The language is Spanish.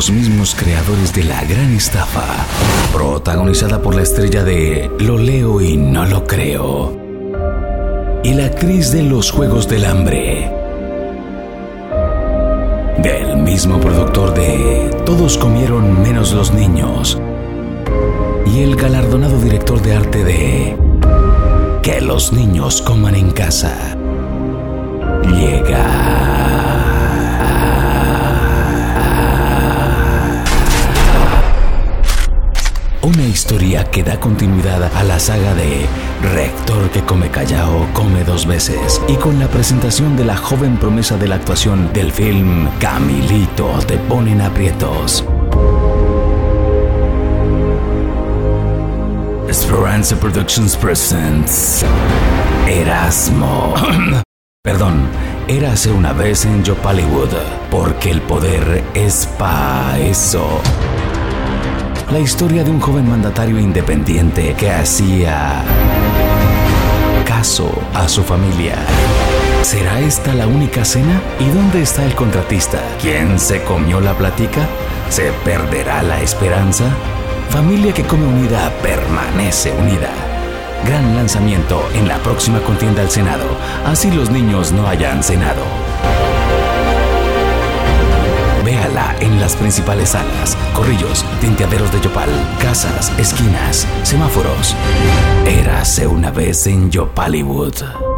los mismos creadores de La Gran Estafa, protagonizada por la estrella de Lo leo y no lo creo, y la actriz de Los Juegos del Hambre, del mismo productor de Todos comieron menos los niños, y el galardonado director de arte de Que los niños coman en casa. Una historia que da continuidad a la saga de Rector que come callao come dos veces y con la presentación de la joven promesa de la actuación del film Camilito te ponen aprietos. Esperanza Productions presents Erasmo. Perdón, érase una vez en Hollywood, porque el poder es pa' eso. La historia de un joven mandatario independiente que hacía caso a su familia. ¿Será esta la única cena? ¿Y dónde está el contratista? ¿Quién se comió la platica? ¿Se perderá la esperanza? Familia que come unida permanece unida. Gran lanzamiento en la próxima contienda al Senado, así los niños no hayan cenado. En las principales salas, corrillos, tinteaderos de Yopal, casas, esquinas, semáforos. Érase una vez en Yopallywood.